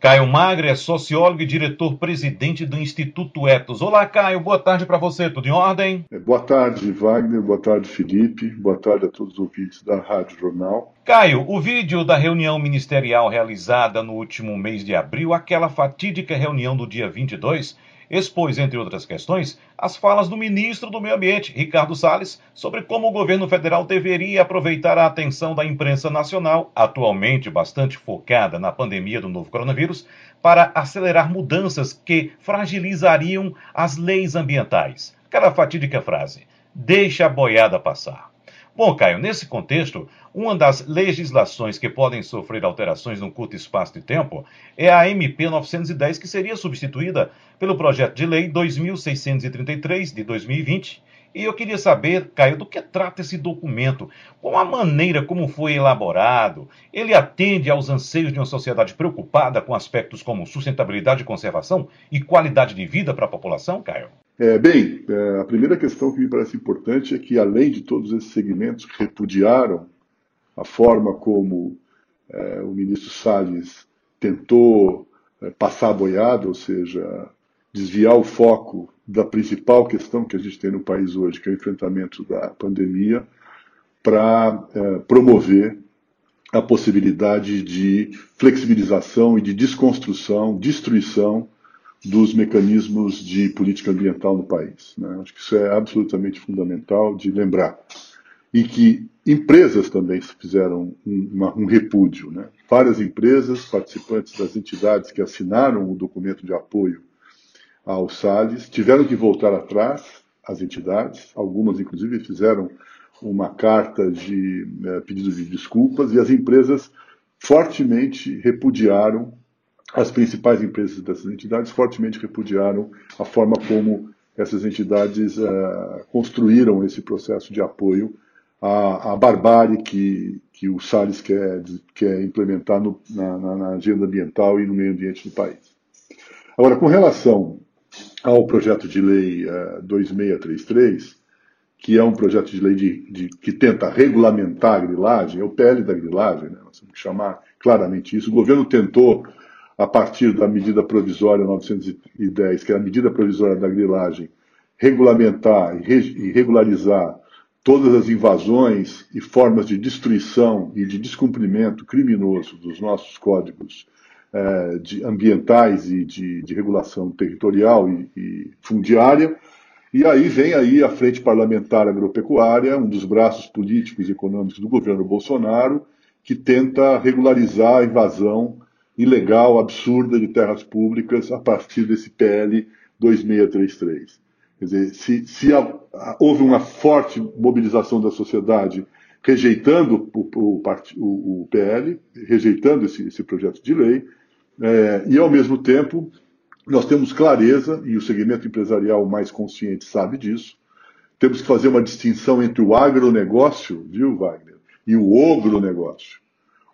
Caio Magre é sociólogo e diretor-presidente do Instituto Etos. Olá, Caio, boa tarde para você, tudo em ordem? É, boa tarde, Wagner, boa tarde, Felipe, boa tarde a todos os ouvintes da Rádio Jornal. Caio, o vídeo da reunião ministerial realizada no último mês de abril, aquela fatídica reunião do dia 22, expôs, entre outras questões, as falas do ministro do Meio Ambiente, Ricardo Salles, sobre como o governo federal deveria aproveitar a atenção da imprensa nacional, atualmente bastante focada na pandemia do novo coronavírus, para acelerar mudanças que fragilizariam as leis ambientais. Aquela fatídica frase: deixa a boiada passar. Bom, Caio, nesse contexto, uma das legislações que podem sofrer alterações num curto espaço de tempo é a MP 910, que seria substituída pelo projeto de lei 2633 de 2020. E eu queria saber, Caio, do que trata esse documento? Qual a maneira como foi elaborado? Ele atende aos anseios de uma sociedade preocupada com aspectos como sustentabilidade e conservação e qualidade de vida para a população, Caio? É, bem, é, a primeira questão que me parece importante é que, além de todos esses segmentos que repudiaram a forma como é, o ministro Salles tentou é, passar a boiada, ou seja, desviar o foco da principal questão que a gente tem no país hoje, que é o enfrentamento da pandemia, para é, promover a possibilidade de flexibilização e de desconstrução, destruição dos mecanismos de política ambiental no país. Né? Acho que isso é absolutamente fundamental de lembrar. E que empresas também fizeram um, uma, um repúdio. Né? Várias empresas, participantes das entidades que assinaram o documento de apoio ao Salles, tiveram que voltar atrás, as entidades, algumas inclusive fizeram uma carta de é, pedido de desculpas, e as empresas fortemente repudiaram as principais empresas dessas entidades fortemente repudiaram a forma como essas entidades uh, construíram esse processo de apoio à, à barbárie que, que o Salles quer, quer implementar no, na, na, agenda ambiental e no meio ambiente do país. Agora, com relação ao projeto de lei uh, eh, 2633, que é um projeto de lei de, de, que tenta regulamentar a grilagem, é o PL da grilagem, né? nós temos que chamar claramente isso. O governo tentou a partir da medida provisória 910, que é a medida provisória da grilagem, regulamentar e regularizar todas as invasões e formas de destruição e de descumprimento criminoso dos nossos códigos eh, de ambientais e de, de regulação territorial e, e, fundiária. E aí vem aí a Frente Parlamentar Agropecuária, um dos braços políticos e econômicos do governo Bolsonaro, que tenta regularizar a invasão ilegal, absurda de terras públicas a partir desse PL 2633. Quer dizer, se, se a, a, houve uma forte mobilização da sociedade rejeitando o, o, o, o PL, rejeitando esse, esse, projeto de lei, é, e ao mesmo tempo nós temos clareza, e o segmento empresarial mais consciente sabe disso, temos que fazer uma distinção entre o agronegócio, viu, Wagner, e o ogronegócio.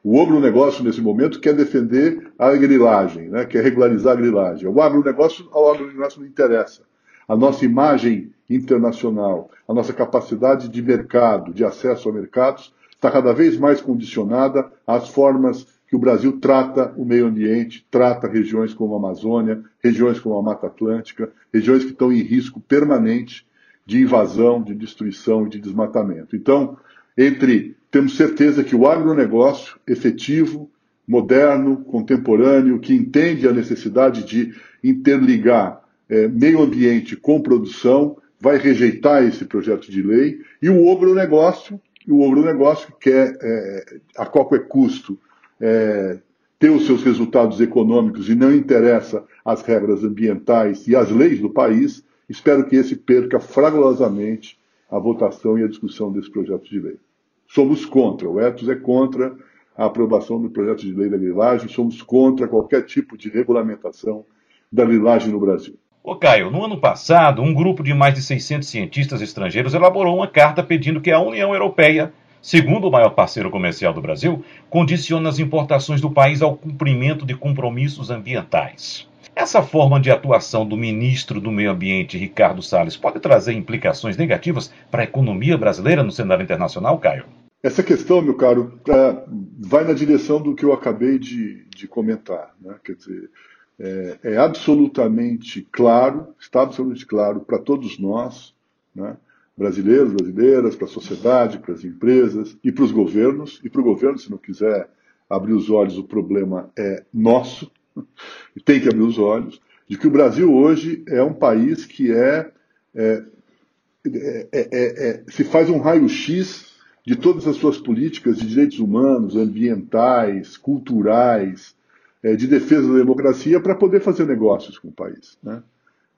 O agronegócio, nesse momento, quer defender a grilagem, né? quer regularizar a grilagem. O agronegócio, ao agronegócio não interessa. A nossa imagem internacional, a nossa capacidade de mercado, de acesso a mercados, está cada vez mais condicionada às formas que o Brasil trata o meio ambiente, trata regiões como a Amazônia, regiões como a Mata Atlântica, regiões que estão em risco permanente de invasão, de destruição e de desmatamento. Então, entre temos certeza que o agronegócio efetivo, moderno, contemporâneo, que entende a necessidade de interligar é, meio ambiente com produção, vai rejeitar esse projeto de lei, e o agronegócio, o agronegócio quer, é, a qualquer custo, é, ter os seus resultados econômicos e não interessa as regras ambientais e as leis do país, espero que esse perca fragorosamente a votação e a discussão desse projeto de lei. Somos contra, o Etos é contra a aprovação do projeto de lei da grilagem, somos contra qualquer tipo de regulamentação da grilagem no Brasil. Ô Caio, no ano passado, um grupo de mais de 600 cientistas estrangeiros elaborou uma carta pedindo que a União Europeia, segundo o maior parceiro comercial do Brasil, condicione as importações do país ao cumprimento de compromissos ambientais. Essa forma de atuação do ministro do Meio Ambiente, Ricardo Salles, pode trazer implicações negativas para a economia brasileira no cenário internacional, Caio? Essa questão, meu caro, é, vai na direção do que eu acabei de, de comentar. Né? Quer dizer, é, é, absolutamente claro, está absolutamente claro para todos nós, né? Brasileiros, brasileiras, para a sociedade, para as empresas e para os governos, e para o governo, se não quiser abrir os olhos, o problema é nosso, e tem que abrir os olhos, de que o Brasil hoje é um país que é, é, é, é se faz um raio-x de todas as suas políticas de direitos humanos, ambientais, culturais, é, de defesa da democracia para poder fazer negócios com o país. Né?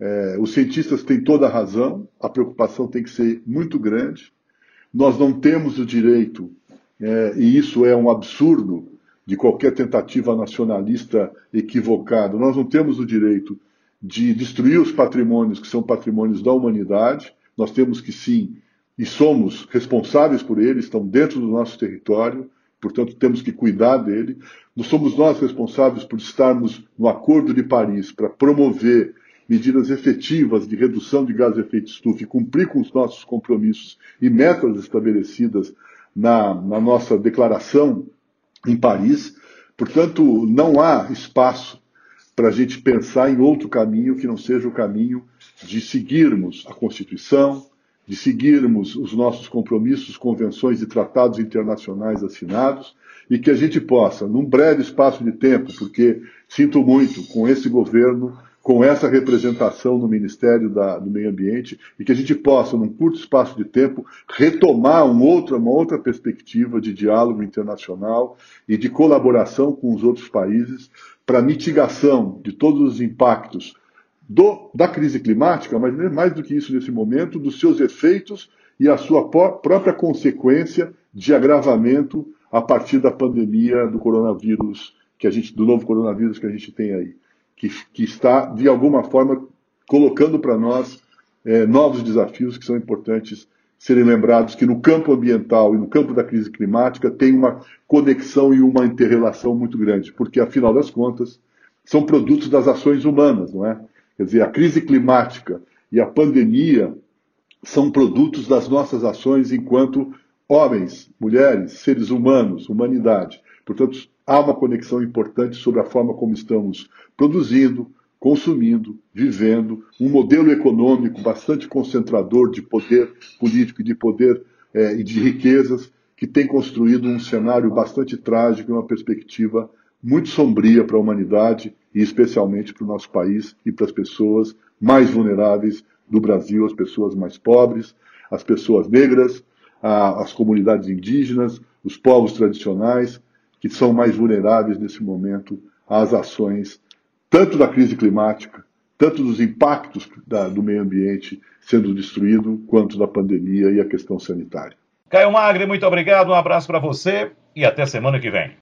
É, os cientistas têm toda a razão, a preocupação tem que ser muito grande. Nós não temos o direito, é, e isso é um absurdo de qualquer tentativa nacionalista equivocada, nós não temos o direito de destruir os patrimônios que são patrimônios da humanidade. Nós temos que sim e somos responsáveis por ele, estão dentro do nosso território, portanto temos que cuidar dele. Não somos nós responsáveis por estarmos no Acordo de Paris para promover medidas efetivas de redução de gás de efeito estufa e cumprir com os nossos compromissos e metas estabelecidas na, na nossa declaração em Paris. Portanto, não há espaço para a gente pensar em outro caminho que não seja o caminho de seguirmos a Constituição, de seguirmos os nossos compromissos, convenções e tratados internacionais assinados e que a gente possa, num breve espaço de tempo, porque sinto muito com esse governo, com essa representação no Ministério da, do Meio Ambiente, e que a gente possa, num curto espaço de tempo, retomar um outro, uma outra perspectiva de diálogo internacional e de colaboração com os outros países para mitigação de todos os impactos do, da crise climática, mas mais do que isso nesse momento, dos seus efeitos e a sua própria consequência de agravamento a partir da pandemia do coronavírus, que a gente, do novo coronavírus que a gente tem aí, que, que está, de alguma forma, colocando para nós é, novos desafios que são importantes serem lembrados que no campo ambiental e no campo da crise climática tem uma conexão e uma interrelação muito grande, porque, afinal das contas, são produtos das ações humanas, não é? Quer dizer, a crise climática e a pandemia são produtos das nossas ações enquanto homens, mulheres, seres humanos, humanidade. Portanto, há uma conexão importante sobre a forma como estamos produzindo, consumindo, vivendo, um modelo econômico bastante concentrador de poder político e de poder é, e de riquezas, que tem construído um cenário bastante trágico e uma perspectiva muito sombria para a humanidade e especialmente para o nosso país e para as pessoas mais vulneráveis do Brasil, as pessoas mais pobres, as pessoas negras, as comunidades indígenas, os povos tradicionais, que são mais vulneráveis nesse momento às ações tanto da crise climática, tanto dos impactos da, do meio ambiente sendo destruído, quanto da pandemia e a questão sanitária. Caio Magre, muito obrigado, um abraço para você e até semana que vem.